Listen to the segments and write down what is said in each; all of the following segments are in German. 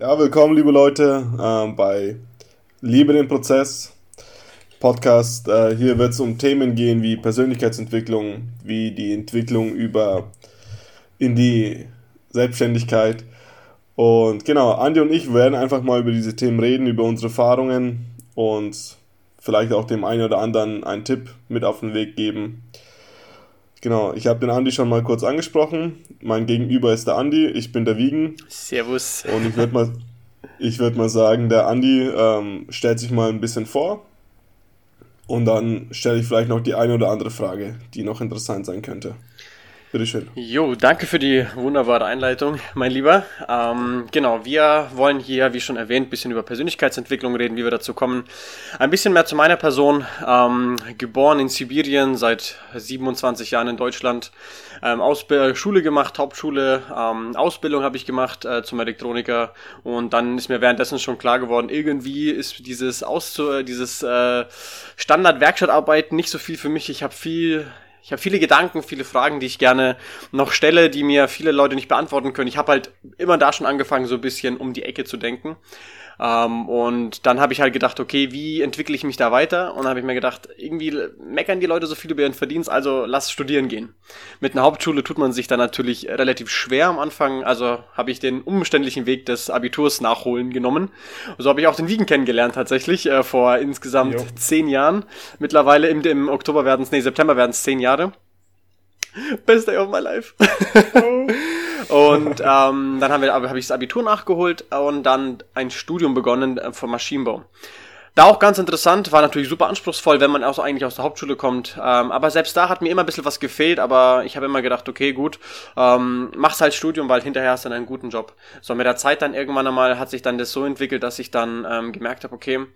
Ja, willkommen, liebe Leute, äh, bei Liebe den Prozess Podcast. Äh, hier wird es um Themen gehen wie Persönlichkeitsentwicklung, wie die Entwicklung über in die Selbstständigkeit. Und genau, Andi und ich werden einfach mal über diese Themen reden, über unsere Erfahrungen und vielleicht auch dem einen oder anderen einen Tipp mit auf den Weg geben. Genau, ich habe den Andi schon mal kurz angesprochen. Mein Gegenüber ist der Andi, ich bin der Wiegen. Servus. Und ich würde mal, würd mal sagen, der Andi ähm, stellt sich mal ein bisschen vor. Und dann stelle ich vielleicht noch die eine oder andere Frage, die noch interessant sein könnte. Bitteschön. Jo, danke für die wunderbare Einleitung, mein Lieber. Ähm, genau, wir wollen hier, wie schon erwähnt, ein bisschen über Persönlichkeitsentwicklung reden, wie wir dazu kommen. Ein bisschen mehr zu meiner Person. Ähm, geboren in Sibirien, seit 27 Jahren in Deutschland. Ähm, Ausbild Schule gemacht, Hauptschule, ähm, Ausbildung habe ich gemacht äh, zum Elektroniker. Und dann ist mir währenddessen schon klar geworden, irgendwie ist dieses, Auszu dieses äh, Standard-Werkstattarbeiten nicht so viel für mich. Ich habe viel ich habe viele Gedanken, viele Fragen, die ich gerne noch stelle, die mir viele Leute nicht beantworten können. Ich habe halt immer da schon angefangen, so ein bisschen um die Ecke zu denken. Ähm, und dann habe ich halt gedacht, okay, wie entwickle ich mich da weiter? Und dann habe ich mir gedacht, irgendwie meckern die Leute so viel über ihren Verdienst, also lass studieren gehen. Mit einer Hauptschule tut man sich da natürlich relativ schwer am Anfang, also habe ich den umständlichen Weg des Abiturs nachholen genommen. So habe ich auch den Wiegen kennengelernt tatsächlich, äh, vor insgesamt jo. zehn Jahren. Mittlerweile im, im Oktober werden es, nee, September werden es zehn Jahre. Best day of my life. und ähm, dann habe ich das Abitur nachgeholt und dann ein Studium begonnen äh, vom Maschinenbau. Da auch ganz interessant, war natürlich super anspruchsvoll, wenn man auch eigentlich aus der Hauptschule kommt. Ähm, aber selbst da hat mir immer ein bisschen was gefehlt, aber ich habe immer gedacht, okay, gut, ähm, mach's halt Studium, weil hinterher hast du dann einen guten Job. So, mit der Zeit dann irgendwann einmal hat sich dann das so entwickelt, dass ich dann ähm, gemerkt habe, okay,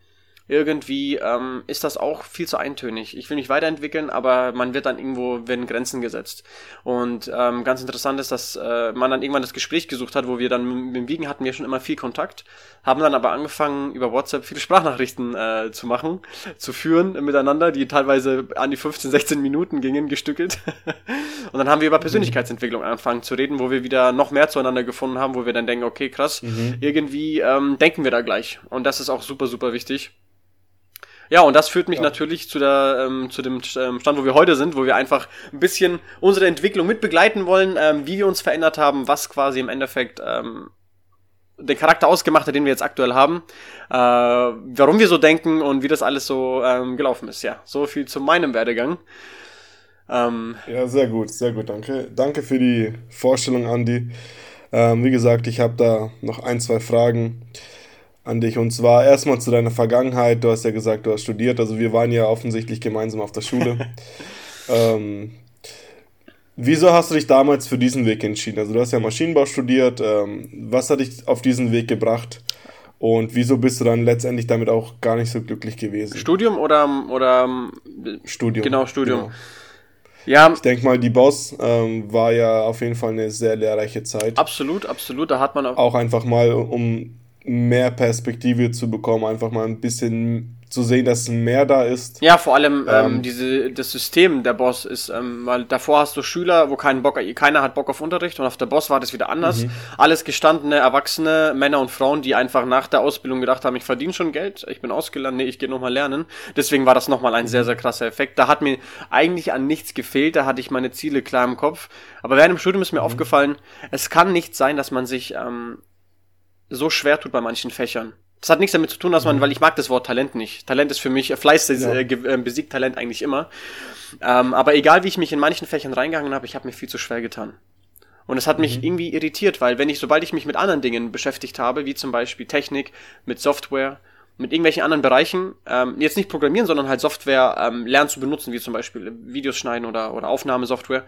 irgendwie ähm, ist das auch viel zu eintönig. Ich will mich weiterentwickeln, aber man wird dann irgendwo, werden Grenzen gesetzt. Und ähm, ganz interessant ist, dass äh, man dann irgendwann das Gespräch gesucht hat, wo wir dann mit dem Wiegen hatten wir schon immer viel Kontakt, haben dann aber angefangen, über WhatsApp viele Sprachnachrichten äh, zu machen, zu führen miteinander, die teilweise an die 15, 16 Minuten gingen, gestückelt. Und dann haben wir über mhm. Persönlichkeitsentwicklung angefangen zu reden, wo wir wieder noch mehr zueinander gefunden haben, wo wir dann denken, okay, krass, mhm. irgendwie ähm, denken wir da gleich. Und das ist auch super, super wichtig. Ja, und das führt mich ja. natürlich zu, der, ähm, zu dem ähm, Stand, wo wir heute sind, wo wir einfach ein bisschen unsere Entwicklung mit begleiten wollen, ähm, wie wir uns verändert haben, was quasi im Endeffekt ähm, den Charakter ausgemacht hat, den wir jetzt aktuell haben, äh, warum wir so denken und wie das alles so ähm, gelaufen ist. Ja, so viel zu meinem Werdegang. Ähm, ja, sehr gut, sehr gut, danke. Danke für die Vorstellung, Andi. Ähm, wie gesagt, ich habe da noch ein, zwei Fragen an dich. Und zwar erstmal zu deiner Vergangenheit. Du hast ja gesagt, du hast studiert. Also wir waren ja offensichtlich gemeinsam auf der Schule. ähm, wieso hast du dich damals für diesen Weg entschieden? Also du hast ja Maschinenbau studiert. Ähm, was hat dich auf diesen Weg gebracht? Und wieso bist du dann letztendlich damit auch gar nicht so glücklich gewesen? Studium oder, oder Studium? Genau, Studium. Genau. Ja. Ich denke mal, die Boss ähm, war ja auf jeden Fall eine sehr lehrreiche Zeit. Absolut, absolut. Da hat man auch. Auch einfach mal, um mehr Perspektive zu bekommen, einfach mal ein bisschen zu sehen, dass mehr da ist. Ja, vor allem ähm, ähm, diese, das System der Boss ist, ähm, weil davor hast du Schüler, wo keinen Bock, keiner hat Bock auf Unterricht und auf der Boss war das wieder anders. Mhm. Alles gestandene, erwachsene Männer und Frauen, die einfach nach der Ausbildung gedacht haben, ich verdiene schon Geld, ich bin ausgelernt, nee, ich gehe nochmal lernen. Deswegen war das nochmal ein mhm. sehr, sehr krasser Effekt. Da hat mir eigentlich an nichts gefehlt, da hatte ich meine Ziele klar im Kopf. Aber während dem Studium ist mir mhm. aufgefallen, es kann nicht sein, dass man sich ähm, so schwer tut bei manchen Fächern. Das hat nichts damit zu tun, dass man, mhm. weil ich mag das Wort Talent nicht. Talent ist für mich, äh, Fleiß ja. äh, äh, besiegt Talent eigentlich immer. Ähm, aber egal wie ich mich in manchen Fächern reingegangen habe, ich habe mir viel zu schwer getan. Und es hat mich mhm. irgendwie irritiert, weil wenn ich, sobald ich mich mit anderen Dingen beschäftigt habe, wie zum Beispiel Technik, mit Software, mit irgendwelchen anderen Bereichen, ähm, jetzt nicht programmieren, sondern halt Software ähm, lernen zu benutzen, wie zum Beispiel Videos schneiden oder, oder Aufnahmesoftware,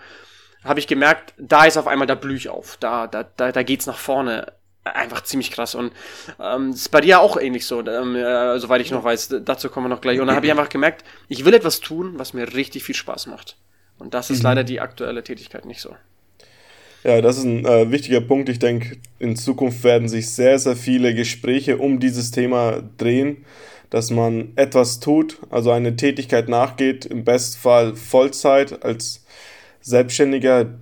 habe ich gemerkt, da ist auf einmal, da blühe ich auf, da, da, da, da geht's nach vorne einfach ziemlich krass. Und ähm, ist bei dir auch ähnlich so, ähm, äh, soweit ich noch weiß. Dazu kommen wir noch gleich. Und dann habe ich einfach gemerkt, ich will etwas tun, was mir richtig viel Spaß macht. Und das ist mhm. leider die aktuelle Tätigkeit nicht so. Ja, das ist ein äh, wichtiger Punkt. Ich denke, in Zukunft werden sich sehr, sehr viele Gespräche um dieses Thema drehen, dass man etwas tut, also eine Tätigkeit nachgeht, im Bestfall Vollzeit als Selbstständiger,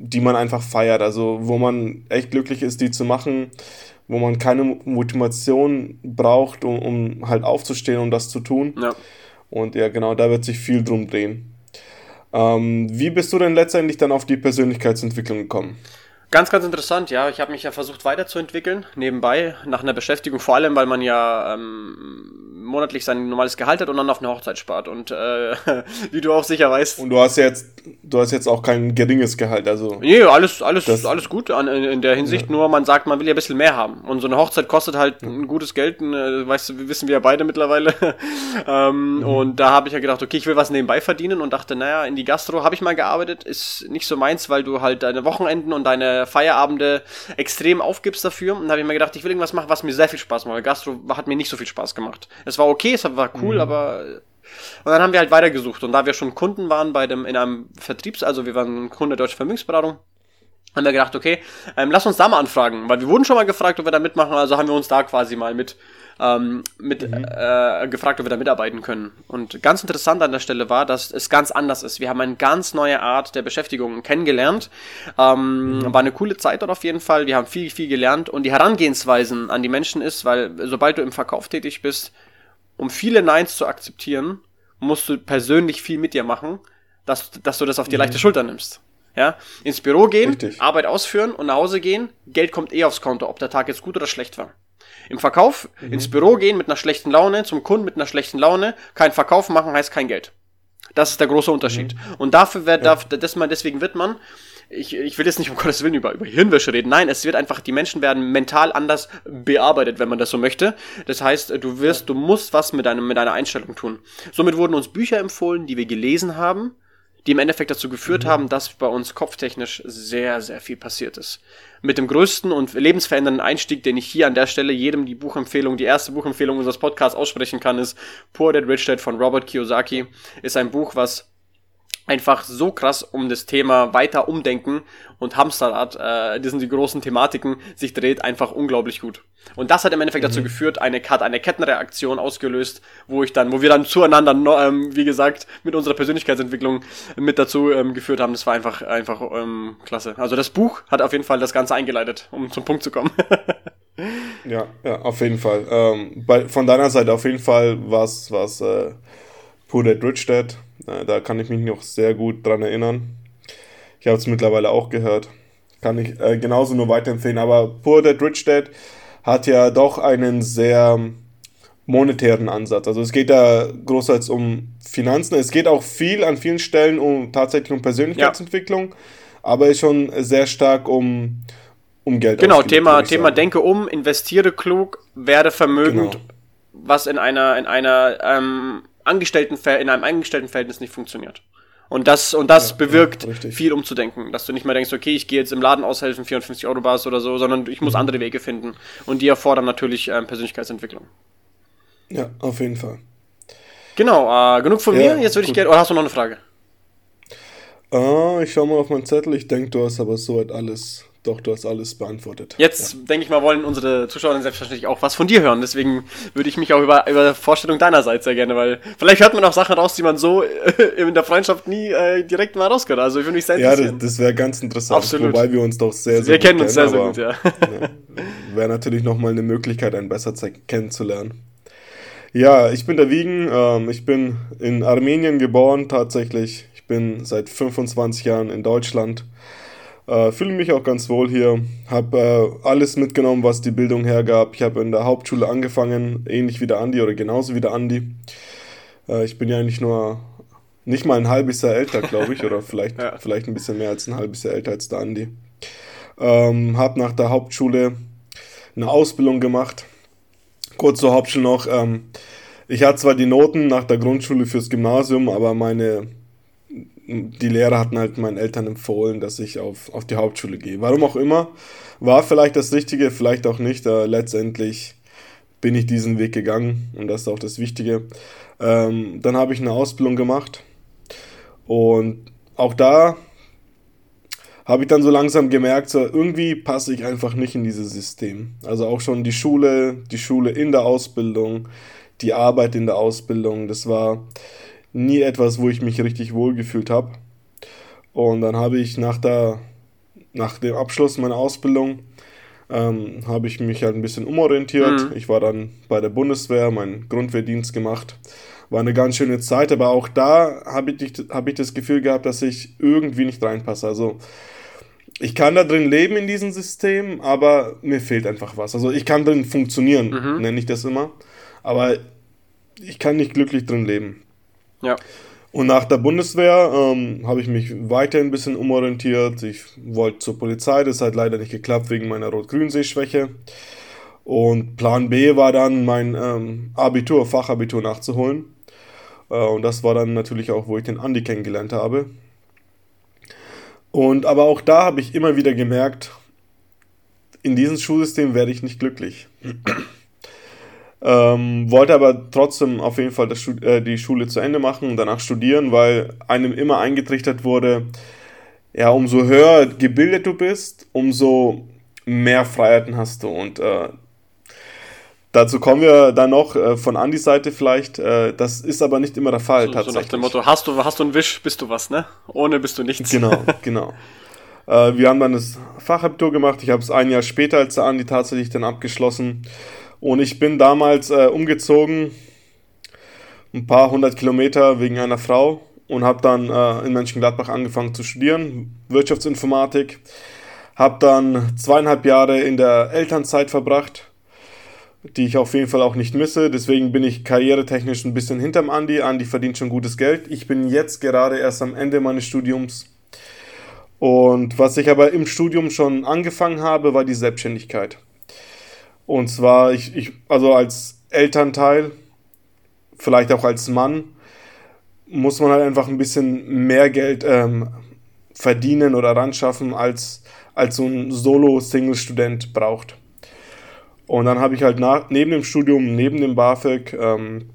die man einfach feiert, also wo man echt glücklich ist, die zu machen, wo man keine Motivation braucht, um, um halt aufzustehen und das zu tun. Ja. Und ja, genau, da wird sich viel drum drehen. Ähm, wie bist du denn letztendlich dann auf die Persönlichkeitsentwicklung gekommen? Ganz, ganz interessant, ja. Ich habe mich ja versucht weiterzuentwickeln, nebenbei, nach einer Beschäftigung, vor allem, weil man ja ähm, monatlich sein normales Gehalt hat und dann auf eine Hochzeit spart. Und äh, wie du auch sicher weißt. Und du hast jetzt, du hast jetzt auch kein geringes Gehalt, also. Nee, alles, alles, alles gut an, in, in der Hinsicht, ja. nur man sagt, man will ja ein bisschen mehr haben. Und so eine Hochzeit kostet halt ja. ein gutes Geld, ein, äh, weißt du, wissen wir ja beide mittlerweile. ähm, mhm. Und da habe ich ja gedacht, okay, ich will was nebenbei verdienen und dachte, naja, in die Gastro habe ich mal gearbeitet, ist nicht so meins, weil du halt deine Wochenenden und deine Feierabende extrem aufgibst dafür. Und da habe ich mir gedacht, ich will irgendwas machen, was mir sehr viel Spaß macht. Gastro hat mir nicht so viel Spaß gemacht. Es war okay, es war cool, mhm. aber und dann haben wir halt weitergesucht. Und da wir schon Kunden waren bei dem, in einem Vertriebs, also wir waren Kunde Deutsche Vermögensberatung, haben wir gedacht, okay, ähm, lass uns da mal anfragen, weil wir wurden schon mal gefragt, ob wir da mitmachen, also haben wir uns da quasi mal mit, ähm, mit mhm. äh, gefragt, ob wir da mitarbeiten können. Und ganz interessant an der Stelle war, dass es ganz anders ist. Wir haben eine ganz neue Art der Beschäftigung kennengelernt. Ähm, mhm. War eine coole Zeit dort auf jeden Fall. Wir haben viel, viel gelernt und die Herangehensweisen an die Menschen ist, weil sobald du im Verkauf tätig bist, um viele Neins zu akzeptieren, musst du persönlich viel mit dir machen, dass, dass du das auf die mhm. leichte Schulter nimmst. Ja, ins Büro gehen, Richtig. Arbeit ausführen und nach Hause gehen, Geld kommt eh aufs Konto, ob der Tag jetzt gut oder schlecht war. Im Verkauf, mhm. ins Büro gehen mit einer schlechten Laune, zum Kunden mit einer schlechten Laune, kein Verkauf machen heißt kein Geld. Das ist der große Unterschied. Mhm. Und dafür wird, ja. darf, das man, deswegen wird man ich, ich will jetzt nicht um Gottes Willen über, über Hirnwäsche reden. Nein, es wird einfach, die Menschen werden mental anders bearbeitet, wenn man das so möchte. Das heißt, du wirst, du musst was mit, deinem, mit deiner Einstellung tun. Somit wurden uns Bücher empfohlen, die wir gelesen haben, die im Endeffekt dazu geführt mhm. haben, dass bei uns kopftechnisch sehr, sehr viel passiert ist. Mit dem größten und lebensverändernden Einstieg, den ich hier an der Stelle jedem die Buchempfehlung, die erste Buchempfehlung unseres Podcasts aussprechen kann, ist Poor Dad Rich Dad von Robert Kiyosaki. Ist ein Buch, was einfach so krass um das Thema weiter umdenken und Hamsterrad, äh, das sind die großen Thematiken, sich dreht einfach unglaublich gut. Und das hat im Endeffekt mhm. dazu geführt, eine, hat eine Kettenreaktion ausgelöst, wo ich dann, wo wir dann zueinander, ähm, wie gesagt, mit unserer Persönlichkeitsentwicklung mit dazu ähm, geführt haben. Das war einfach, einfach ähm, klasse. Also das Buch hat auf jeden Fall das Ganze eingeleitet, um zum Punkt zu kommen. ja, ja, auf jeden Fall. Ähm, bei, von deiner Seite auf jeden Fall was, was äh, Rich Dad äh, da kann ich mich noch sehr gut dran erinnern. Ich habe es mittlerweile auch gehört. Kann ich äh, genauso nur weiterempfehlen. Aber Rich Dad hat ja doch einen sehr monetären Ansatz. Also es geht da großteils um Finanzen. Es geht auch viel an vielen Stellen um tatsächlich um Persönlichkeitsentwicklung, ja. aber schon sehr stark um, um Geld. Genau, Thema, Thema Denke um, investiere klug, werde vermögend, genau. was in einer, in einer ähm, Angestellten in einem Angestelltenverhältnis nicht funktioniert. Und das, und das ja, bewirkt ja, viel umzudenken, dass du nicht mehr denkst, okay, ich gehe jetzt im Laden aushelfen, 54 Euro Bars oder so, sondern ich muss mhm. andere Wege finden. Und die erfordern natürlich ähm, Persönlichkeitsentwicklung. Ja, auf jeden Fall. Genau, äh, genug von ja, mir. Jetzt würde ich gerne. Oder hast du noch eine Frage? Ah, ich schau mal auf meinen Zettel. Ich denke, du hast aber soweit alles doch, du hast alles beantwortet. Jetzt, ja. denke ich mal, wollen unsere Zuschauer selbstverständlich auch was von dir hören. Deswegen würde ich mich auch über, über Vorstellung deinerseits sehr gerne, weil vielleicht hört man auch Sachen raus, die man so in der Freundschaft nie äh, direkt mal rauskörnt. Also ich würde mich sehr. Ja, das, das wäre ganz interessant. Absolut. Wobei wir uns doch sehr, sehr Wir kennen uns sehr, sehr gut, ja. ja wäre natürlich nochmal eine Möglichkeit, einen besser kennenzulernen. Ja, ich bin der Wiegen. Ähm, ich bin in Armenien geboren, tatsächlich. Ich bin seit 25 Jahren in Deutschland. Äh, fühle mich auch ganz wohl hier. Habe äh, alles mitgenommen, was die Bildung hergab. Ich habe in der Hauptschule angefangen, ähnlich wie der Andi oder genauso wie der Andi. Äh, ich bin ja eigentlich nur nicht mal ein halbes Jahr älter, glaube ich, oder vielleicht, ja. vielleicht ein bisschen mehr als ein halbes Jahr älter als der Andi. Ähm, habe nach der Hauptschule eine Ausbildung gemacht. Kurz zur Hauptschule noch. Ähm, ich hatte zwar die Noten nach der Grundschule fürs Gymnasium, aber meine die Lehrer hatten halt meinen Eltern empfohlen, dass ich auf, auf die Hauptschule gehe. Warum auch immer, war vielleicht das Richtige, vielleicht auch nicht. Äh, letztendlich bin ich diesen Weg gegangen und das ist auch das Wichtige. Ähm, dann habe ich eine Ausbildung gemacht und auch da habe ich dann so langsam gemerkt, so irgendwie passe ich einfach nicht in dieses System. Also auch schon die Schule, die Schule in der Ausbildung, die Arbeit in der Ausbildung, das war nie etwas, wo ich mich richtig wohl gefühlt habe. Und dann habe ich nach, der, nach dem Abschluss meiner Ausbildung ähm, habe ich mich halt ein bisschen umorientiert. Mhm. Ich war dann bei der Bundeswehr, meinen Grundwehrdienst gemacht. War eine ganz schöne Zeit, aber auch da habe ich, hab ich das Gefühl gehabt, dass ich irgendwie nicht reinpasse. Also ich kann da drin leben in diesem System, aber mir fehlt einfach was. Also ich kann drin funktionieren, mhm. nenne ich das immer. Aber ich kann nicht glücklich drin leben. Ja. Und nach der Bundeswehr ähm, habe ich mich weiter ein bisschen umorientiert. Ich wollte zur Polizei, das hat leider nicht geklappt wegen meiner Rot-Grün-Sehschwäche. Und Plan B war dann mein ähm, Abitur, Fachabitur nachzuholen. Äh, und das war dann natürlich auch, wo ich den Andi kennengelernt habe. Und aber auch da habe ich immer wieder gemerkt, in diesem Schulsystem werde ich nicht glücklich. Ähm, wollte aber trotzdem auf jeden Fall das, äh, die Schule zu Ende machen und danach studieren, weil einem immer eingetrichtert wurde, ja, umso höher gebildet du bist, umso mehr Freiheiten hast du. Und äh, dazu kommen wir dann noch äh, von Andys Seite vielleicht. Äh, das ist aber nicht immer der Fall so, tatsächlich. So nach dem Motto, hast du, hast du einen Wisch, bist du was, ne? Ohne bist du nichts. Genau, genau. Äh, wir haben dann das Fachabitur gemacht. Ich habe es ein Jahr später als der Andi tatsächlich dann abgeschlossen. Und ich bin damals äh, umgezogen, ein paar hundert Kilometer wegen einer Frau und habe dann äh, in Mönchengladbach angefangen zu studieren, Wirtschaftsinformatik. Habe dann zweieinhalb Jahre in der Elternzeit verbracht, die ich auf jeden Fall auch nicht misse. Deswegen bin ich karrieretechnisch ein bisschen hinterm Andi. Andi verdient schon gutes Geld. Ich bin jetzt gerade erst am Ende meines Studiums. Und was ich aber im Studium schon angefangen habe, war die Selbstständigkeit. Und zwar, ich, ich, also als Elternteil, vielleicht auch als Mann, muss man halt einfach ein bisschen mehr Geld ähm, verdienen oder ranschaffen, als, als so ein Solo-Single-Student braucht. Und dann habe ich halt nach, neben dem Studium, neben dem BAföG, ähm,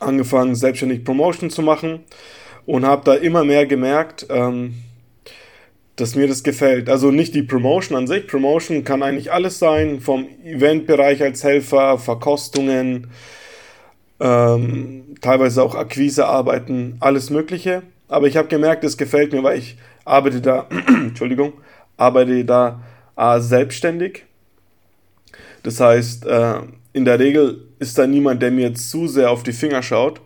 angefangen, selbstständig Promotion zu machen und habe da immer mehr gemerkt, ähm, dass mir das gefällt. Also nicht die Promotion an sich. Promotion kann eigentlich alles sein, vom Eventbereich als Helfer, Verkostungen, ähm, teilweise auch Akquisearbeiten, alles Mögliche. Aber ich habe gemerkt, es gefällt mir, weil ich arbeite da, Entschuldigung, arbeite da äh, selbstständig. Das heißt, äh, in der Regel ist da niemand, der mir zu sehr auf die Finger schaut.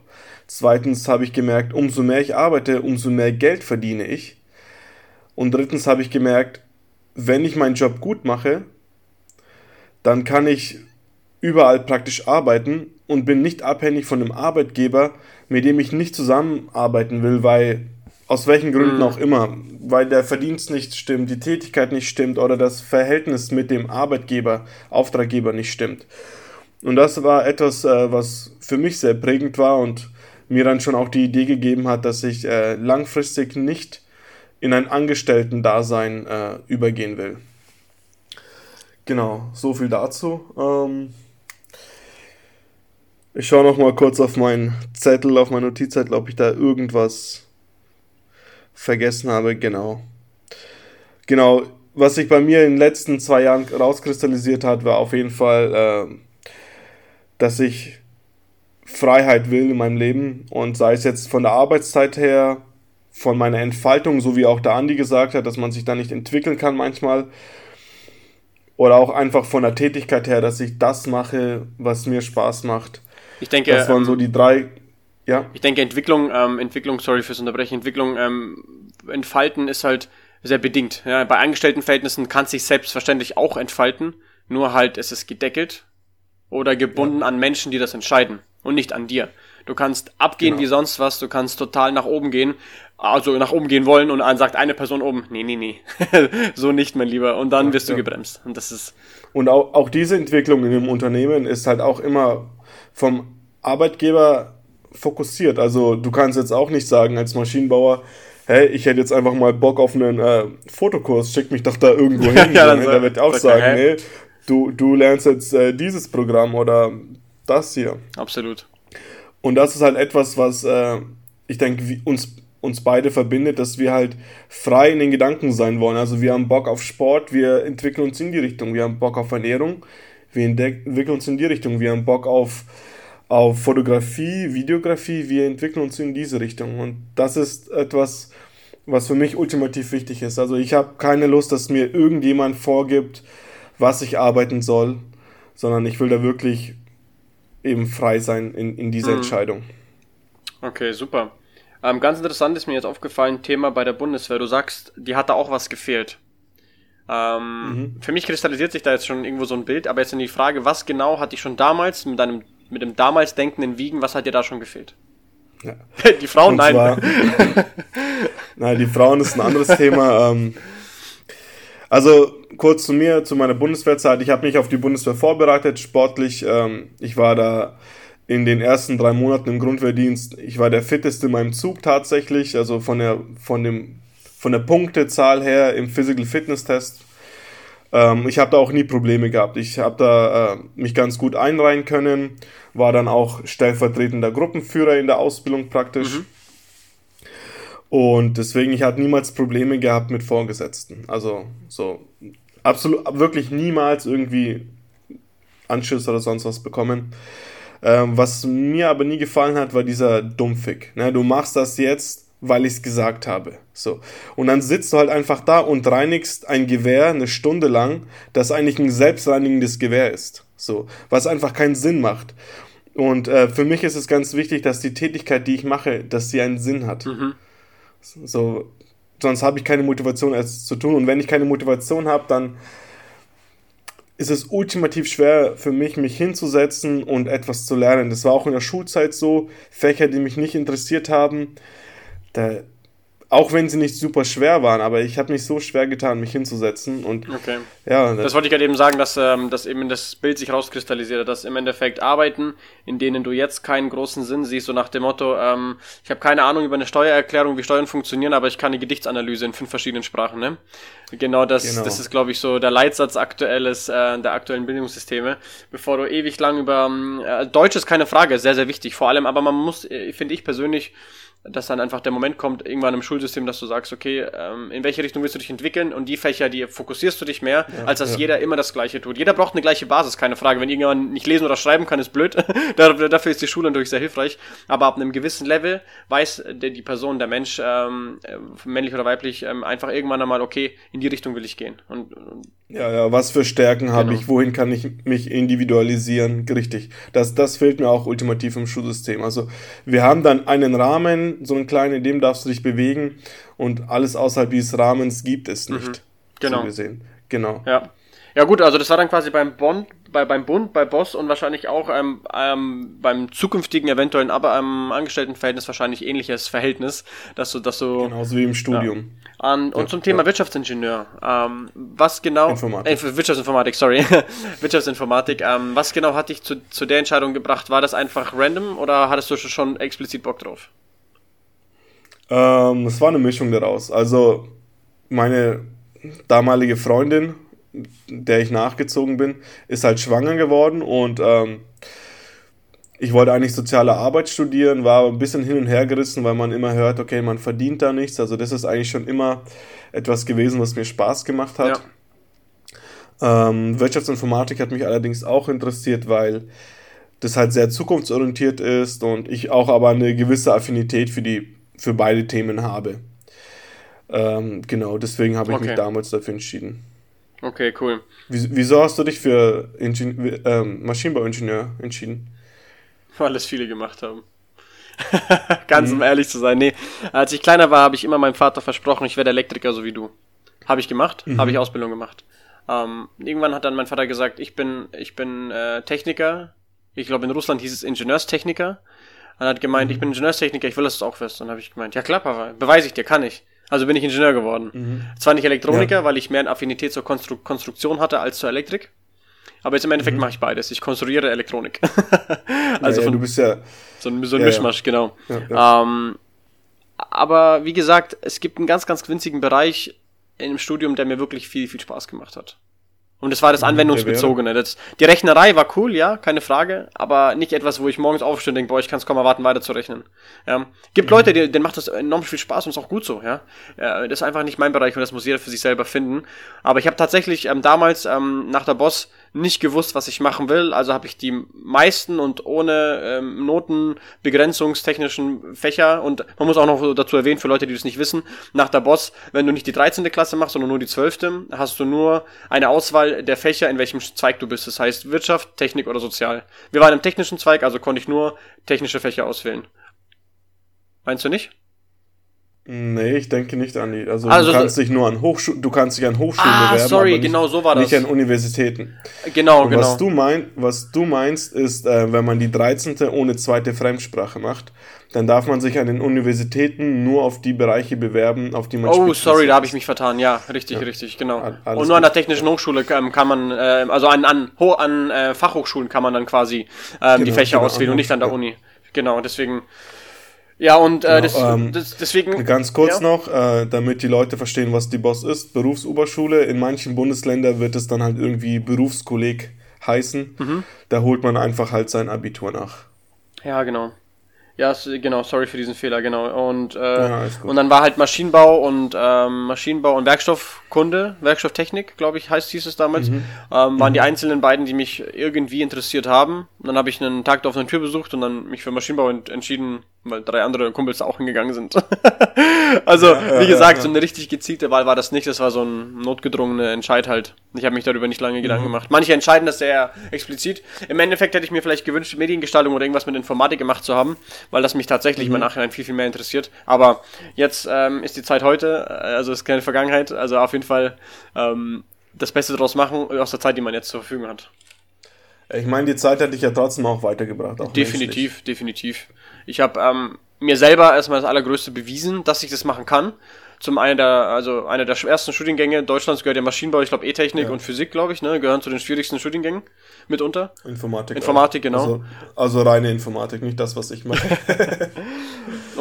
Zweitens habe ich gemerkt, umso mehr ich arbeite, umso mehr Geld verdiene ich. Und drittens habe ich gemerkt, wenn ich meinen Job gut mache, dann kann ich überall praktisch arbeiten und bin nicht abhängig von einem Arbeitgeber, mit dem ich nicht zusammenarbeiten will, weil aus welchen Gründen mhm. auch immer, weil der Verdienst nicht stimmt, die Tätigkeit nicht stimmt oder das Verhältnis mit dem Arbeitgeber, Auftraggeber nicht stimmt. Und das war etwas, äh, was für mich sehr prägend war und mir dann schon auch die Idee gegeben hat, dass ich äh, langfristig nicht in ein Angestellten-Dasein äh, übergehen will. Genau, so viel dazu. Ähm ich schaue noch mal kurz auf meinen Zettel, auf meinen Notizzettel, ob ich da irgendwas vergessen habe. Genau. Genau, was sich bei mir in den letzten zwei Jahren rauskristallisiert hat, war auf jeden Fall, äh, dass ich Freiheit will in meinem Leben und sei es jetzt von der Arbeitszeit her, von meiner Entfaltung, so wie auch der Andi gesagt hat, dass man sich da nicht entwickeln kann manchmal. Oder auch einfach von der Tätigkeit her, dass ich das mache, was mir Spaß macht. Ich denke, das waren so ähm, die drei. Ja. Ich denke, Entwicklung, ähm, Entwicklung, sorry fürs Unterbrechen, Entwicklung, ähm, entfalten ist halt sehr bedingt. Ja, bei Angestelltenverhältnissen kann es sich selbstverständlich auch entfalten, nur halt ist es gedeckelt oder gebunden ja. an Menschen, die das entscheiden und nicht an dir. Du kannst abgehen genau. wie sonst was, du kannst total nach oben gehen, also nach oben gehen wollen und dann sagt eine Person oben, nee, nee, nee, so nicht, mein Lieber. Und dann wirst du ja. gebremst. Und das ist. Und auch, auch diese Entwicklung in dem Unternehmen ist halt auch immer vom Arbeitgeber fokussiert. Also du kannst jetzt auch nicht sagen als Maschinenbauer, hey, ich hätte jetzt einfach mal Bock auf einen äh, Fotokurs, schick mich doch da irgendwo hin. ja, dann da wird auch sagen, hey, du, du lernst jetzt äh, dieses Programm oder das hier. Absolut. Und das ist halt etwas, was äh, ich denke, uns, uns beide verbindet, dass wir halt frei in den Gedanken sein wollen. Also wir haben Bock auf Sport, wir entwickeln uns in die Richtung. Wir haben Bock auf Ernährung, wir entwickeln uns in die Richtung. Wir haben Bock auf, auf Fotografie, Videografie, wir entwickeln uns in diese Richtung. Und das ist etwas, was für mich ultimativ wichtig ist. Also ich habe keine Lust, dass mir irgendjemand vorgibt, was ich arbeiten soll, sondern ich will da wirklich eben frei sein in, in dieser mhm. Entscheidung. Okay, super. Ähm, ganz interessant ist mir jetzt aufgefallen, Thema bei der Bundeswehr. Du sagst, die hat da auch was gefehlt. Ähm, mhm. Für mich kristallisiert sich da jetzt schon irgendwo so ein Bild, aber jetzt in die Frage, was genau hat dich schon damals mit deinem, mit dem damals denkenden Wiegen, was hat dir da schon gefehlt? Ja. Die Frauen, nein. Zwar, nein, die Frauen ist ein anderes Thema. Ähm, also kurz zu mir, zu meiner Bundeswehrzeit. Ich habe mich auf die Bundeswehr vorbereitet, sportlich. Ähm, ich war da in den ersten drei Monaten im Grundwehrdienst. Ich war der fitteste in meinem Zug tatsächlich, also von der, von dem, von der Punktezahl her im Physical Fitness Test. Ähm, ich habe da auch nie Probleme gehabt. Ich habe da äh, mich ganz gut einreihen können, war dann auch stellvertretender Gruppenführer in der Ausbildung praktisch. Mhm. Und deswegen, ich hatte niemals Probleme gehabt mit Vorgesetzten. Also so absolut, wirklich niemals irgendwie Anschüsse oder sonst was bekommen. Ähm, was mir aber nie gefallen hat, war dieser Dumpfig. Ne? Du machst das jetzt, weil ich es gesagt habe. So. Und dann sitzt du halt einfach da und reinigst ein Gewehr eine Stunde lang, das eigentlich ein selbstreinigendes Gewehr ist. So. Was einfach keinen Sinn macht. Und äh, für mich ist es ganz wichtig, dass die Tätigkeit, die ich mache, dass sie einen Sinn hat. Mhm. So, sonst habe ich keine Motivation, es zu tun. Und wenn ich keine Motivation habe, dann ist es ultimativ schwer für mich, mich hinzusetzen und etwas zu lernen. Das war auch in der Schulzeit so. Fächer, die mich nicht interessiert haben, da auch wenn sie nicht super schwer waren, aber ich habe mich so schwer getan, mich hinzusetzen. Und okay. ja, das, das wollte ich gerade eben sagen, dass, ähm, dass eben das Bild sich rauskristallisiert hat, dass im Endeffekt Arbeiten, in denen du jetzt keinen großen Sinn siehst, so nach dem Motto, ähm, ich habe keine Ahnung über eine Steuererklärung, wie Steuern funktionieren, aber ich kann eine Gedichtsanalyse in fünf verschiedenen Sprachen. Ne? Genau das, genau. das ist, glaube ich, so der Leitsatz aktuelles, äh, der aktuellen Bildungssysteme. Bevor du ewig lang über ähm, äh, Deutsch ist keine Frage, sehr, sehr wichtig, vor allem, aber man muss, äh, finde ich persönlich, dass dann einfach der Moment kommt, irgendwann im Schulsystem, dass du sagst, okay, ähm, in welche Richtung willst du dich entwickeln und die Fächer, die fokussierst du dich mehr, ja, als dass ja. jeder immer das Gleiche tut. Jeder braucht eine gleiche Basis, keine Frage. Wenn irgendjemand nicht lesen oder schreiben kann, ist blöd. Dafür ist die Schule natürlich sehr hilfreich. Aber ab einem gewissen Level weiß die, die Person, der Mensch, ähm, äh, männlich oder weiblich, ähm, einfach irgendwann einmal, okay, in die Richtung will ich gehen. Und, und ja, ja, was für Stärken genau. habe ich, wohin kann ich mich individualisieren? Richtig. Das, das fehlt mir auch ultimativ im Schulsystem. Also wir haben dann einen Rahmen, so einen kleinen, in dem darfst du dich bewegen und alles außerhalb dieses Rahmens gibt es nicht. Mhm. Genau. So gesehen. Genau. Ja. Ja gut, also das war dann quasi beim Bond, bei, beim Bund, bei Boss und wahrscheinlich auch ähm, ähm, beim zukünftigen eventuellen, aber ähm, Angestelltenverhältnis wahrscheinlich ähnliches Verhältnis, dass du, dass du genauso wie im Studium. Ja. Und, und ja, zum Thema ja. Wirtschaftsingenieur, ähm, was genau? Informatik. Äh, Wirtschaftsinformatik, sorry, Wirtschaftsinformatik. Ähm, was genau hat dich zu, zu der Entscheidung gebracht? War das einfach random oder hattest du schon explizit Bock drauf? Ähm, es war eine Mischung daraus. Also meine damalige Freundin der ich nachgezogen bin, ist halt schwanger geworden und ähm, ich wollte eigentlich soziale Arbeit studieren, war ein bisschen hin und her gerissen, weil man immer hört, okay, man verdient da nichts. Also das ist eigentlich schon immer etwas gewesen, was mir Spaß gemacht hat. Ja. Ähm, Wirtschaftsinformatik hat mich allerdings auch interessiert, weil das halt sehr zukunftsorientiert ist und ich auch aber eine gewisse Affinität für die für beide Themen habe. Ähm, genau, deswegen habe ich okay. mich damals dafür entschieden. Okay, cool. Wieso hast du dich für Ingenieur, ähm, Maschinenbauingenieur entschieden? Weil es viele gemacht haben. Ganz mhm. um ehrlich zu sein. Nee, als ich kleiner war, habe ich immer meinem Vater versprochen, ich werde Elektriker, so wie du. Habe ich gemacht, mhm. habe ich Ausbildung gemacht. Ähm, irgendwann hat dann mein Vater gesagt, ich bin, ich bin äh, Techniker. Ich glaube, in Russland hieß es Ingenieurstechniker. Und er hat gemeint, mhm. ich bin Ingenieurstechniker, ich will, dass du es auch wirst. Und dann habe ich gemeint, ja klar, Papa, beweise ich dir, kann ich. Also bin ich Ingenieur geworden. Mhm. Zwar nicht Elektroniker, ja. weil ich mehr eine Affinität zur Konstru Konstruktion hatte als zur Elektrik. Aber jetzt im Endeffekt mhm. mache ich beides. Ich konstruiere Elektronik. also ja, von, du bist ja so ein, so ein Mischmasch, genau. Ähm, aber wie gesagt, es gibt einen ganz, ganz winzigen Bereich im Studium, der mir wirklich viel, viel Spaß gemacht hat. Und das war das anwendungsbezogene. Das, die Rechnerei war cool, ja, keine Frage, aber nicht etwas, wo ich morgens aufstehe und denke, boah, ich kann es kaum erwarten, weiter zu rechnen. Ja. Gibt mhm. Leute, die, denen macht das enorm viel Spaß und ist auch gut so, ja. ja. Das ist einfach nicht mein Bereich und das muss jeder für sich selber finden. Aber ich habe tatsächlich ähm, damals ähm, nach der Boss nicht gewusst, was ich machen will. Also habe ich die meisten und ohne ähm, Notenbegrenzungstechnischen Fächer und man muss auch noch dazu erwähnen, für Leute, die das nicht wissen, nach der Boss, wenn du nicht die 13. Klasse machst, sondern nur die 12., hast du nur eine Auswahl Auswahl der Fächer, in welchem Zweig du bist. Das heißt Wirtschaft, Technik oder Sozial. Wir waren im technischen Zweig, also konnte ich nur technische Fächer auswählen. Meinst du nicht? Nee, ich denke nicht an die. Also, also du kannst dich nur an Hochschulen, du kannst dich an Hochschulen ah, bewerben, sorry, nicht, genau so war das. Nicht an Universitäten. Genau, Und genau. Was du, mein, was du meinst, ist, äh, wenn man die 13. ohne zweite Fremdsprache macht, dann darf man sich an den Universitäten nur auf die Bereiche bewerben, auf die man Oh, sorry, da habe ich mich vertan. Ja, richtig, ja. richtig, genau. Alles Und nur an der Technischen Hochschule ähm, kann man, äh, also an, an, an äh, Fachhochschulen kann man dann quasi äh, genau, die Fächer genau, auswählen und nicht an der Uni. Genau, deswegen ja, und äh, des, ähm, des, deswegen. Ganz kurz ja. noch, äh, damit die Leute verstehen, was die Boss ist. Berufsoberschule. In manchen Bundesländern wird es dann halt irgendwie Berufskolleg heißen. Mhm. Da holt man einfach halt sein Abitur nach. Ja, genau. Ja, genau, sorry für diesen Fehler, genau. Und, äh, ja, und dann war halt Maschinenbau und ähm, Maschinenbau und Werkstoffkunde, Werkstofftechnik, glaube ich, heißt hieß es damals, mhm. ähm, waren mhm. die einzelnen beiden, die mich irgendwie interessiert haben. Und dann habe ich einen Tag auf eine Tür besucht und dann mich für Maschinenbau ent entschieden, weil drei andere Kumpels auch hingegangen sind. also, ja, wie gesagt, ja, so eine richtig gezielte Wahl war das nicht, das war so ein notgedrungener Entscheid halt. Ich habe mich darüber nicht lange Gedanken mhm. gemacht. Manche entscheiden das sehr explizit. Im Endeffekt hätte ich mir vielleicht gewünscht, Mediengestaltung oder irgendwas mit Informatik gemacht zu haben, weil das mich tatsächlich mhm. im Nachhinein viel, viel mehr interessiert. Aber jetzt ähm, ist die Zeit heute, äh, also ist keine Vergangenheit, also auf jeden Fall ähm, das Beste daraus machen aus der Zeit, die man jetzt zur Verfügung hat. Ich meine, die Zeit hätte ich ja trotzdem auch weitergebracht. Auch definitiv, menschlich. definitiv. Ich habe ähm, mir selber erstmal das Allergrößte bewiesen, dass ich das machen kann. Zum einen der, also einer der ersten Studiengänge Deutschlands gehört ja Maschinenbau, ich glaube E-Technik ja. und Physik, glaube ich, ne, gehören zu den schwierigsten Studiengängen mitunter. Informatik. Informatik, auch. genau. Also, also, reine Informatik, nicht das, was ich mache.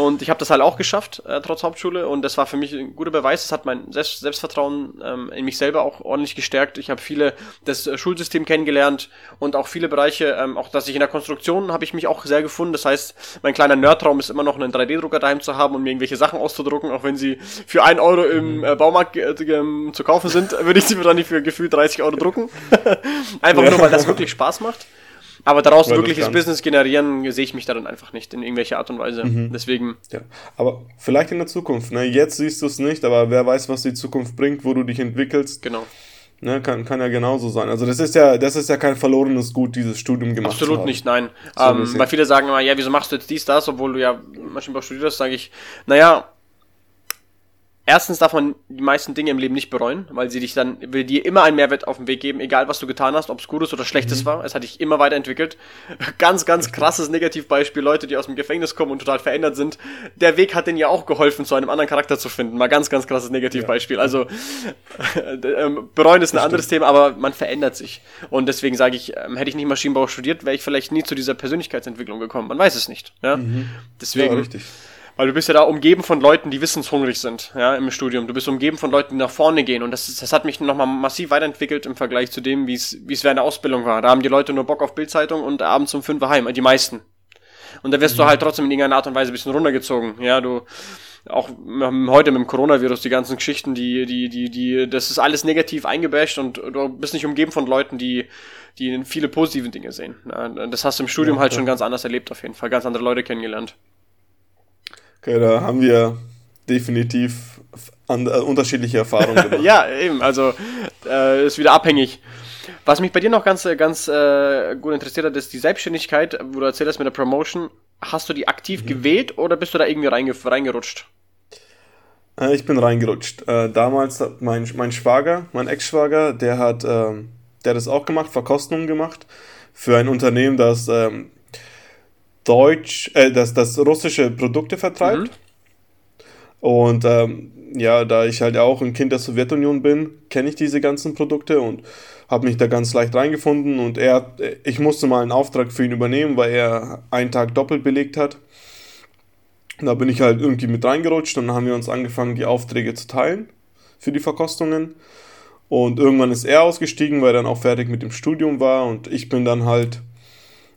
und ich habe das halt auch geschafft, äh, trotz Hauptschule. Und das war für mich ein guter Beweis. Das hat mein Selbst Selbstvertrauen ähm, in mich selber auch ordentlich gestärkt. Ich habe viele das äh, Schulsystem kennengelernt und auch viele Bereiche, ähm, auch dass ich in der Konstruktion habe ich mich auch sehr gefunden. Das heißt, mein kleiner Nerdtraum ist immer noch einen 3D-Drucker daheim zu haben und mir irgendwelche Sachen auszudrucken, auch wenn sie für ein Euro im mhm. äh, Baumarkt äh, zu kaufen sind, würde ich sie mir dann nicht für gefühlt 30 Euro drucken. Einfach nur, weil das wirklich Spaß macht. Aber daraus wirkliches Business generieren, sehe ich mich da dann einfach nicht in irgendwelcher Art und Weise. Mhm. Deswegen. Ja, aber vielleicht in der Zukunft. Ne? Jetzt siehst du es nicht, aber wer weiß, was die Zukunft bringt, wo du dich entwickelst. Genau. Ne, kann, kann ja genauso sein. Also das ist ja, das ist ja kein verlorenes Gut, dieses Studium gemacht Absolut nicht, nein. So ähm, weil viele sagen immer, ja, wieso machst du jetzt dies, das, obwohl du ja Maschinenbau studierst, sage ich, naja, Erstens darf man die meisten Dinge im Leben nicht bereuen, weil sie dich dann, will dir immer einen Mehrwert auf den Weg geben, egal was du getan hast, ob es Gutes oder Schlechtes mhm. war. Es hat dich immer weiterentwickelt. Ganz, ganz krasses Negativbeispiel, Leute, die aus dem Gefängnis kommen und total verändert sind. Der Weg hat denen ja auch geholfen, zu einem anderen Charakter zu finden. Mal ganz, ganz krasses Negativbeispiel. Ja. Also, äh, bereuen ist ein anderes Thema, aber man verändert sich. Und deswegen sage ich, ähm, hätte ich nicht Maschinenbau studiert, wäre ich vielleicht nie zu dieser Persönlichkeitsentwicklung gekommen. Man weiß es nicht. Ja? Mhm. Deswegen. Ja, richtig. Weil du bist ja da umgeben von Leuten, die wissenshungrig sind, ja, im Studium. Du bist umgeben von Leuten, die nach vorne gehen. Und das, ist, das hat mich nochmal massiv weiterentwickelt im Vergleich zu dem, wie es wie es während der Ausbildung war. Da haben die Leute nur Bock auf Bildzeitung und abends um fünf heim, die meisten. Und da wirst mhm. du halt trotzdem in irgendeiner Art und Weise ein bisschen runtergezogen. Ja, du, auch heute mit dem Coronavirus, die ganzen Geschichten, die, die, die, die, das ist alles negativ eingebasht und du bist nicht umgeben von Leuten, die, die viele positive Dinge sehen. Das hast du im Studium ja, halt ja. schon ganz anders erlebt, auf jeden Fall. Ganz andere Leute kennengelernt. Okay, da haben wir definitiv an, äh, unterschiedliche Erfahrungen gemacht. ja, eben, also äh, ist wieder abhängig. Was mich bei dir noch ganz, äh, ganz äh, gut interessiert hat, ist die Selbstständigkeit, wo du erzählt hast mit der Promotion. Hast du die aktiv mhm. gewählt oder bist du da irgendwie reinge reingerutscht? Äh, ich bin reingerutscht. Damals hat mein, mein Schwager, mein Ex-Schwager, der hat, ähm, der hat das auch gemacht, Verkostungen gemacht für ein Unternehmen, das ähm, Deutsch, äh, das, das russische Produkte vertreibt. Mhm. Und ähm, ja, da ich halt auch ein Kind der Sowjetunion bin, kenne ich diese ganzen Produkte und habe mich da ganz leicht reingefunden. Und er, ich musste mal einen Auftrag für ihn übernehmen, weil er einen Tag doppelt belegt hat. Da bin ich halt irgendwie mit reingerutscht und dann haben wir uns angefangen, die Aufträge zu teilen für die Verkostungen. Und irgendwann ist er ausgestiegen, weil er dann auch fertig mit dem Studium war und ich bin dann halt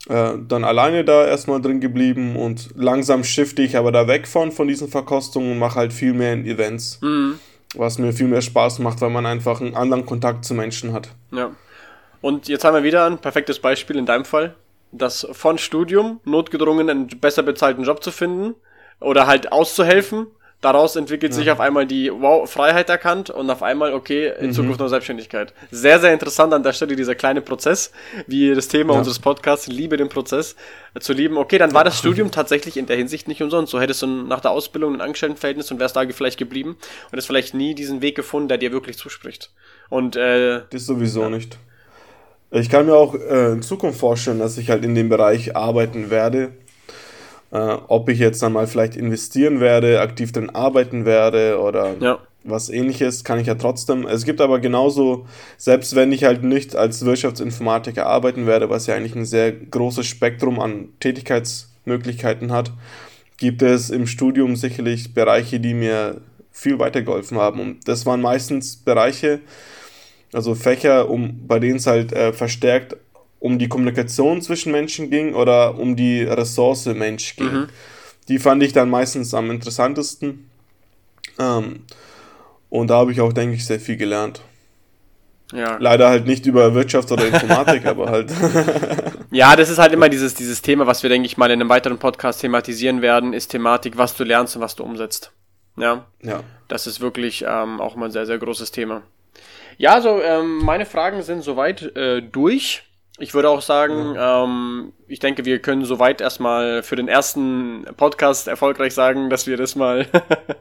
äh, dann alleine da erstmal drin geblieben und langsam shifte ich aber da weg von, von diesen Verkostungen und mache halt viel mehr in Events. Mhm. Was mir viel mehr Spaß macht, weil man einfach einen anderen Kontakt zu Menschen hat. Ja. Und jetzt haben wir wieder ein perfektes Beispiel in deinem Fall, das von Studium notgedrungen einen besser bezahlten Job zu finden oder halt auszuhelfen, Daraus entwickelt ja. sich auf einmal die Wow, Freiheit erkannt und auf einmal, okay, in mhm. Zukunft noch Selbstständigkeit. Sehr, sehr interessant an der Stelle dieser kleine Prozess, wie das Thema ja. unseres Podcasts, liebe den Prozess, äh, zu lieben. Okay, dann war das Studium tatsächlich in der Hinsicht nicht umsonst. So hättest du nach der Ausbildung ein Angestelltenverhältnis und wärst da vielleicht geblieben und hättest vielleicht nie diesen Weg gefunden, der dir wirklich zuspricht. Und, äh, Das sowieso ja. nicht. Ich kann mir auch äh, in Zukunft vorstellen, dass ich halt in dem Bereich arbeiten werde äh, ob ich jetzt dann mal vielleicht investieren werde, aktiv drin arbeiten werde oder ja. was ähnliches, kann ich ja trotzdem. Es gibt aber genauso, selbst wenn ich halt nicht als Wirtschaftsinformatiker arbeiten werde, was ja eigentlich ein sehr großes Spektrum an Tätigkeitsmöglichkeiten hat, gibt es im Studium sicherlich Bereiche, die mir viel weitergeholfen haben. Und das waren meistens Bereiche, also Fächer, um, bei denen es halt äh, verstärkt um die Kommunikation zwischen Menschen ging oder um die Ressource Mensch ging. Mhm. Die fand ich dann meistens am interessantesten. Ähm, und da habe ich auch, denke ich, sehr viel gelernt. Ja. Leider halt nicht über Wirtschaft oder Informatik, aber halt. ja, das ist halt immer dieses, dieses Thema, was wir, denke ich, mal in einem weiteren Podcast thematisieren werden, ist Thematik, was du lernst und was du umsetzt. Ja. Ja. Das ist wirklich ähm, auch mal ein sehr, sehr großes Thema. Ja, so, ähm, meine Fragen sind soweit äh, durch. Ich würde auch sagen, ja. ähm, ich denke, wir können soweit erstmal für den ersten Podcast erfolgreich sagen, dass wir das mal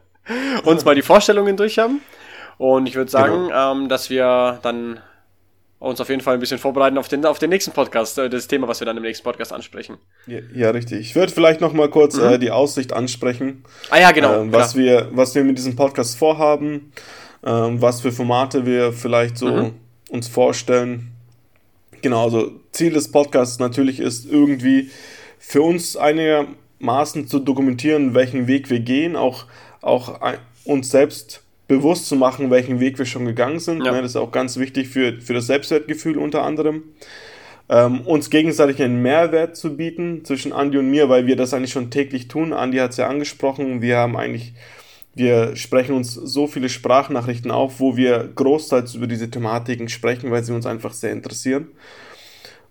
uns mal die Vorstellungen durch haben. Und ich würde sagen, genau. ähm, dass wir dann uns auf jeden Fall ein bisschen vorbereiten auf den, auf den nächsten Podcast, äh, das Thema, was wir dann im nächsten Podcast ansprechen. Ja, ja richtig. Ich würde vielleicht noch mal kurz mhm. äh, die Aussicht ansprechen. Ah ja, genau. Äh, was, wir, was wir mit diesem Podcast vorhaben, äh, was für Formate wir vielleicht so mhm. uns vorstellen. Genau, also Ziel des Podcasts natürlich ist irgendwie für uns einigermaßen zu dokumentieren, welchen Weg wir gehen, auch, auch uns selbst bewusst zu machen, welchen Weg wir schon gegangen sind. Ja. Das ist auch ganz wichtig für, für das Selbstwertgefühl unter anderem. Ähm, uns gegenseitig einen Mehrwert zu bieten zwischen Andi und mir, weil wir das eigentlich schon täglich tun. Andi hat es ja angesprochen, wir haben eigentlich wir sprechen uns so viele Sprachnachrichten auf, wo wir großteils über diese Thematiken sprechen, weil sie uns einfach sehr interessieren.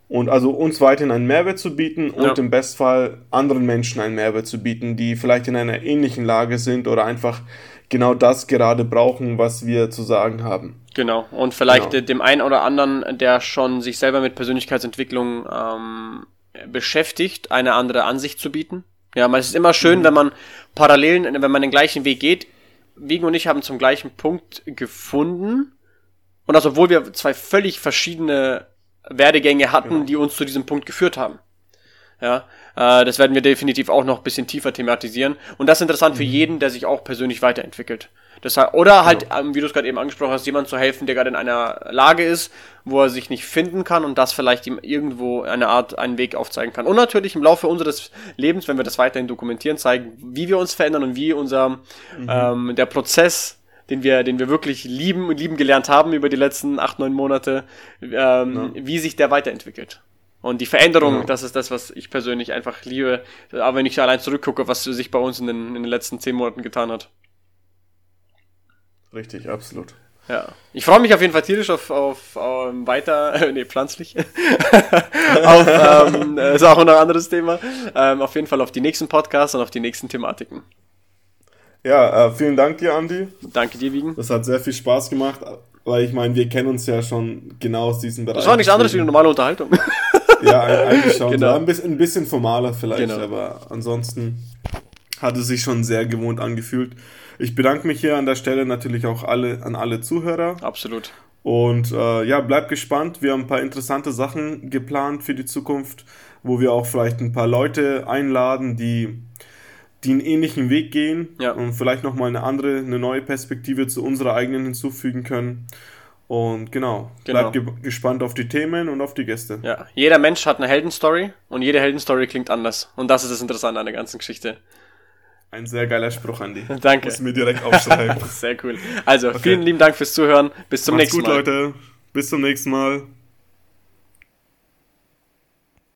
Und also uns weiterhin einen Mehrwert zu bieten und ja. im Bestfall anderen Menschen einen Mehrwert zu bieten, die vielleicht in einer ähnlichen Lage sind oder einfach genau das gerade brauchen, was wir zu sagen haben. Genau. Und vielleicht genau. dem einen oder anderen, der schon sich selber mit Persönlichkeitsentwicklung ähm, beschäftigt, eine andere Ansicht zu bieten. Ja, aber es ist immer schön, mhm. wenn man Parallelen, wenn man den gleichen Weg geht. Wiegen und ich haben zum gleichen Punkt gefunden. Und das, obwohl wir zwei völlig verschiedene Werdegänge hatten, genau. die uns zu diesem Punkt geführt haben. Ja, äh, das werden wir definitiv auch noch ein bisschen tiefer thematisieren. Und das ist interessant mhm. für jeden, der sich auch persönlich weiterentwickelt. Das, oder halt, genau. wie du es gerade eben angesprochen hast, jemand zu helfen, der gerade in einer Lage ist, wo er sich nicht finden kann und das vielleicht ihm irgendwo eine Art, einen Weg aufzeigen kann. Und natürlich im Laufe unseres Lebens, wenn wir das weiterhin dokumentieren, zeigen, wie wir uns verändern und wie unser, mhm. ähm, der Prozess den wir, den wir wirklich lieben und lieben gelernt haben über die letzten acht, neun Monate, ähm, ja. wie sich der weiterentwickelt. Und die Veränderung, ja. das ist das, was ich persönlich einfach liebe, aber wenn ich allein zurückgucke, was sich bei uns in den, in den letzten zehn Monaten getan hat. Richtig, absolut. Ja. Ich freue mich auf jeden Fall tierisch auf, auf, auf ähm, weiter, äh, nee, pflanzlich. auf, ähm, äh, ist auch ein anderes Thema. Ähm, auf jeden Fall auf die nächsten Podcasts und auf die nächsten Thematiken. Ja, äh, vielen Dank dir, Andi. Danke dir, Wiegen. Das hat sehr viel Spaß gemacht, weil ich meine, wir kennen uns ja schon genau aus diesem Bereich. Das war nichts anderes wie eine normale Unterhaltung. ja, eigentlich schon. Genau. ein, bisschen, ein bisschen formaler vielleicht, genau. aber ansonsten hat es sich schon sehr gewohnt angefühlt. Ich bedanke mich hier an der Stelle natürlich auch alle, an alle Zuhörer. Absolut. Und äh, ja, bleibt gespannt. Wir haben ein paar interessante Sachen geplant für die Zukunft, wo wir auch vielleicht ein paar Leute einladen, die die einen ähnlichen Weg gehen ja. und vielleicht nochmal eine andere, eine neue Perspektive zu unserer eigenen hinzufügen können. Und genau, genau. bleibt ge gespannt auf die Themen und auf die Gäste. Ja, jeder Mensch hat eine Heldenstory und jede Heldenstory klingt anders. Und das ist das Interessante an der ganzen Geschichte. Ein sehr geiler Spruch, Andy. Danke. Muss mir direkt aufschreiben. sehr cool. Also, okay. vielen lieben Dank fürs Zuhören. Bis zum Macht's nächsten gut, Mal. Leute. Bis zum nächsten Mal.